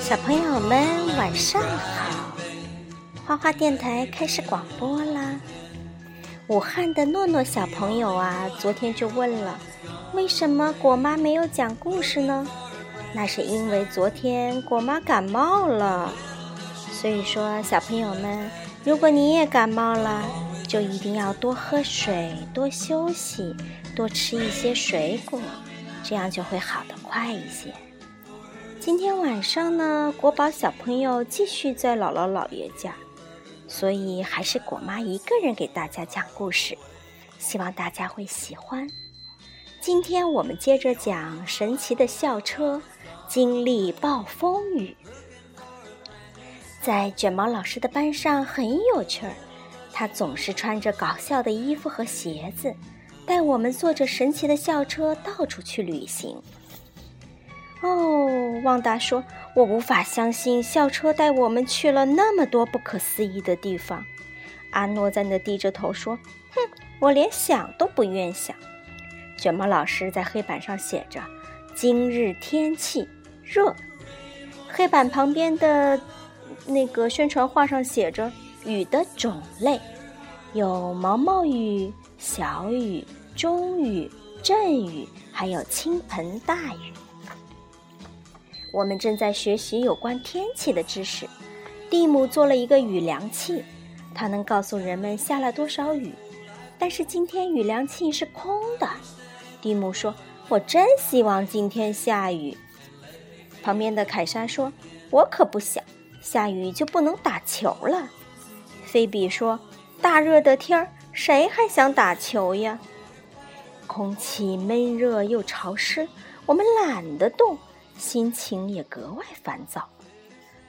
小朋友们晚上好，花花电台开始广播啦。武汉的诺诺小朋友啊，昨天就问了，为什么果妈没有讲故事呢？那是因为昨天果妈感冒了。所以说，小朋友们，如果你也感冒了，就一定要多喝水，多休息，多吃一些水果，这样就会好得快一些。今天晚上呢，国宝小朋友继续在姥姥姥爷家，所以还是果妈一个人给大家讲故事，希望大家会喜欢。今天我们接着讲神奇的校车经历暴风雨。在卷毛老师的班上很有趣儿，他总是穿着搞笑的衣服和鞋子，带我们坐着神奇的校车到处去旅行。哦，旺达说：“我无法相信校车带我们去了那么多不可思议的地方。”阿诺在那低着头说：“哼，我连想都不愿想。”卷毛老师在黑板上写着：“今日天气热。”黑板旁边的那个宣传画上写着：“雨的种类有毛毛雨、小雨、中雨、阵雨，还有倾盆大雨。”我们正在学习有关天气的知识。蒂姆做了一个雨量器，它能告诉人们下了多少雨。但是今天雨量器是空的。蒂姆说：“我真希望今天下雨。”旁边的凯莎说：“我可不想下雨就不能打球了。”菲比说：“大热的天儿，谁还想打球呀？”空气闷热又潮湿，我们懒得动。心情也格外烦躁。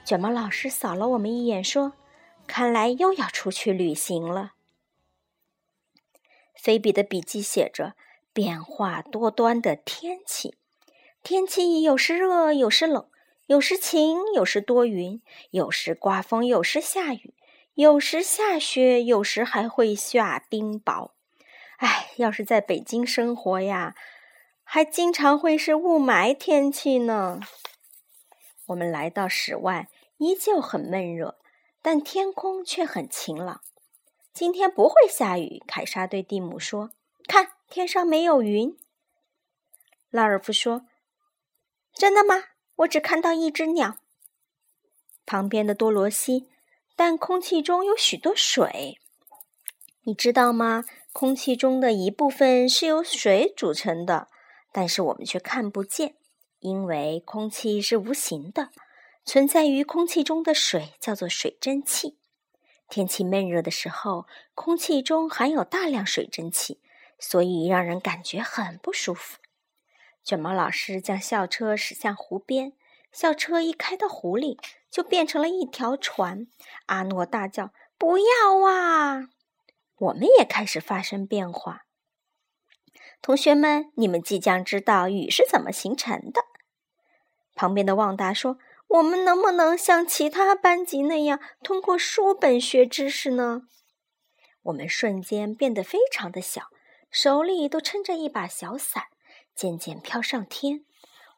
卷毛老师扫了我们一眼，说：“看来又要出去旅行了。”菲比的笔记写着：“变化多端的天气，天气有时热，有时冷，有时晴，有时多云，有时刮风，有时下雨，有时下雪，有时还会下冰雹。哎，要是在北京生活呀！”还经常会是雾霾天气呢。我们来到室外，依旧很闷热，但天空却很晴朗。今天不会下雨，凯莎对蒂姆说：“看，天上没有云。”拉尔夫说：“真的吗？我只看到一只鸟。”旁边的多罗西，但空气中有许多水，你知道吗？空气中的一部分是由水组成的。但是我们却看不见，因为空气是无形的。存在于空气中的水叫做水蒸气。天气闷热的时候，空气中含有大量水蒸气，所以让人感觉很不舒服。卷毛老师将校车驶向湖边，校车一开到湖里，就变成了一条船。阿诺大叫：“不要啊！”我们也开始发生变化。同学们，你们即将知道雨是怎么形成的。旁边的旺达说：“我们能不能像其他班级那样通过书本学知识呢？”我们瞬间变得非常的小，手里都撑着一把小伞，渐渐飘上天。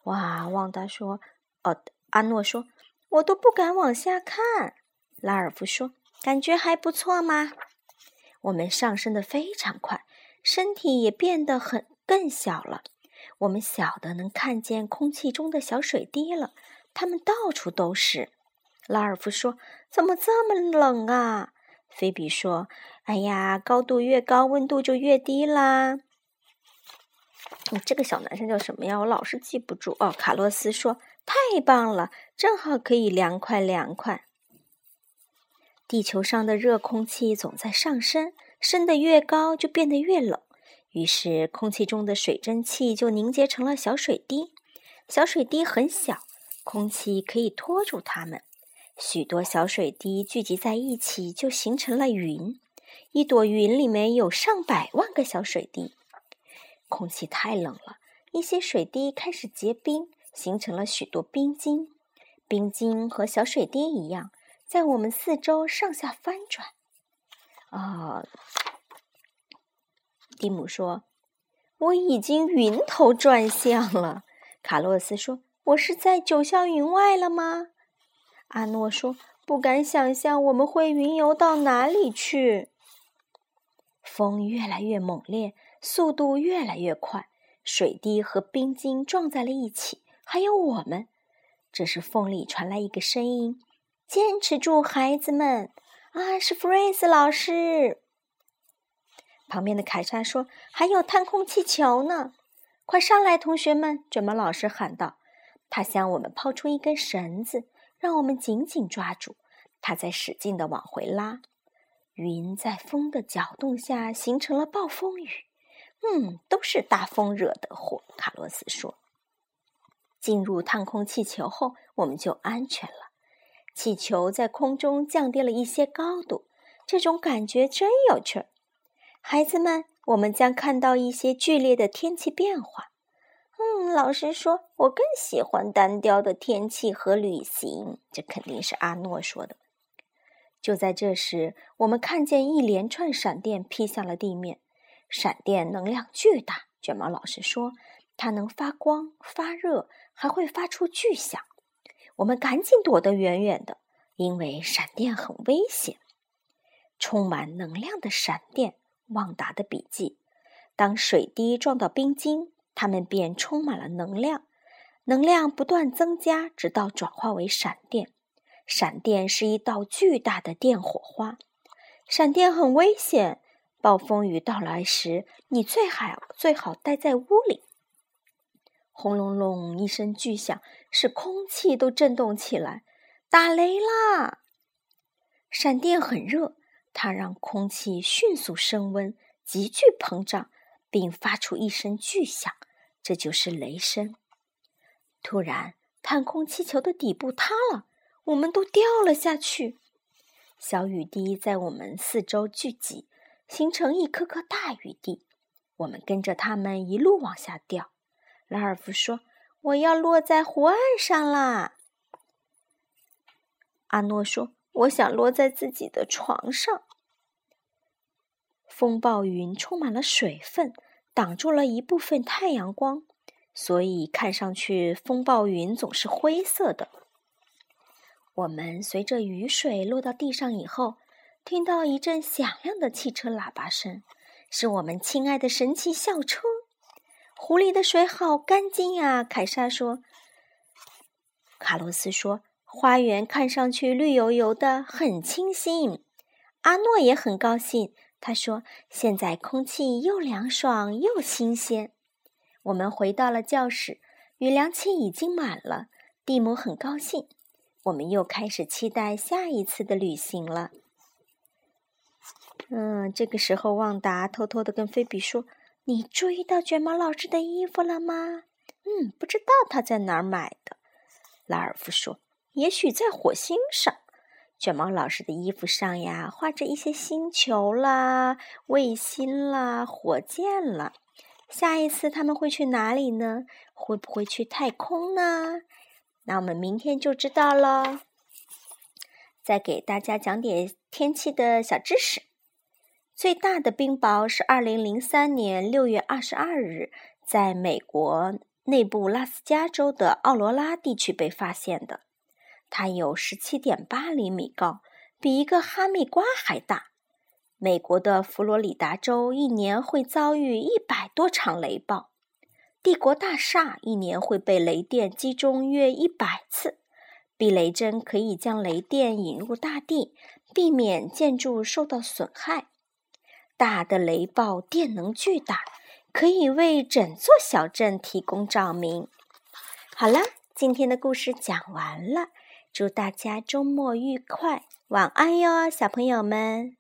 哇！旺达说：“哦。”阿诺说：“我都不敢往下看。”拉尔夫说：“感觉还不错吗？”我们上升的非常快。身体也变得很更小了，我们小的能看见空气中的小水滴了，它们到处都是。拉尔夫说：“怎么这么冷啊？”菲比说：“哎呀，高度越高，温度就越低啦。”你这个小男生叫什么呀？我老是记不住哦。卡洛斯说：“太棒了，正好可以凉快凉快。”地球上的热空气总在上升。升得越高，就变得越冷，于是空气中的水蒸气就凝结成了小水滴。小水滴很小，空气可以拖住它们。许多小水滴聚集在一起，就形成了云。一朵云里面有上百万个小水滴。空气太冷了，一些水滴开始结冰，形成了许多冰晶。冰晶和小水滴一样，在我们四周上下翻转。啊，蒂姆说：“我已经晕头转向了。”卡洛斯说：“我是在九霄云外了吗？”阿诺说：“不敢想象我们会云游到哪里去。”风越来越猛烈，速度越来越快，水滴和冰晶撞在了一起，还有我们。这时，风里传来一个声音：“坚持住，孩子们！”啊，是弗瑞斯老师。旁边的凯莎说：“还有探空气球呢，快上来，同学们！”卷毛老师喊道。他向我们抛出一根绳子，让我们紧紧抓住。他在使劲的往回拉。云在风的搅动下形成了暴风雨。嗯，都是大风惹的祸。卡洛斯说。进入探空气球后，我们就安全了。气球在空中降低了一些高度，这种感觉真有趣儿。孩子们，我们将看到一些剧烈的天气变化。嗯，老师说，我更喜欢单调的天气和旅行。这肯定是阿诺说的。就在这时，我们看见一连串闪电劈向了地面。闪电能量巨大，卷毛老师说，它能发光、发热，还会发出巨响。我们赶紧躲得远远的，因为闪电很危险。充满能量的闪电，旺达的笔记：当水滴撞到冰晶。它们便充满了能量，能量不断增加，直到转化为闪电。闪电是一道巨大的电火花。闪电很危险，暴风雨到来时，你最好最好待在屋里。轰隆隆一声巨响，使空气都震动起来。打雷啦！闪电很热，它让空气迅速升温，急剧膨胀。并发出一声巨响，这就是雷声。突然，探空气球的底部塌了，我们都掉了下去。小雨滴在我们四周聚集，形成一颗颗大雨滴。我们跟着它们一路往下掉。拉尔夫说：“我要落在湖岸上啦。”阿诺说：“我想落在自己的床上。”风暴云充满了水分，挡住了一部分太阳光，所以看上去风暴云总是灰色的。我们随着雨水落到地上以后，听到一阵响亮的汽车喇叭声，是我们亲爱的神奇校车。湖里的水好干净呀，凯莎说。卡洛斯说：“花园看上去绿油油的，很清新。”阿诺也很高兴。他说：“现在空气又凉爽又新鲜。”我们回到了教室，雨凉气已经满了。蒂姆很高兴。我们又开始期待下一次的旅行了。嗯，这个时候，旺达偷偷的跟菲比说：“你注意到卷毛老师的衣服了吗？”“嗯，不知道他在哪儿买的。”拉尔夫说：“也许在火星上。”卷毛老师的衣服上呀，画着一些星球啦、卫星啦、火箭啦。下一次他们会去哪里呢？会不会去太空呢？那我们明天就知道了。再给大家讲点天气的小知识：最大的冰雹是二零零三年六月二十二日，在美国内布拉斯加州的奥罗拉地区被发现的。它有十七点八厘米高，比一个哈密瓜还大。美国的佛罗里达州一年会遭遇一百多场雷暴。帝国大厦一年会被雷电击中约一百次。避雷针可以将雷电引入大地，避免建筑受到损害。大的雷暴电能巨大，可以为整座小镇提供照明。好了，今天的故事讲完了。祝大家周末愉快，晚安哟，小朋友们。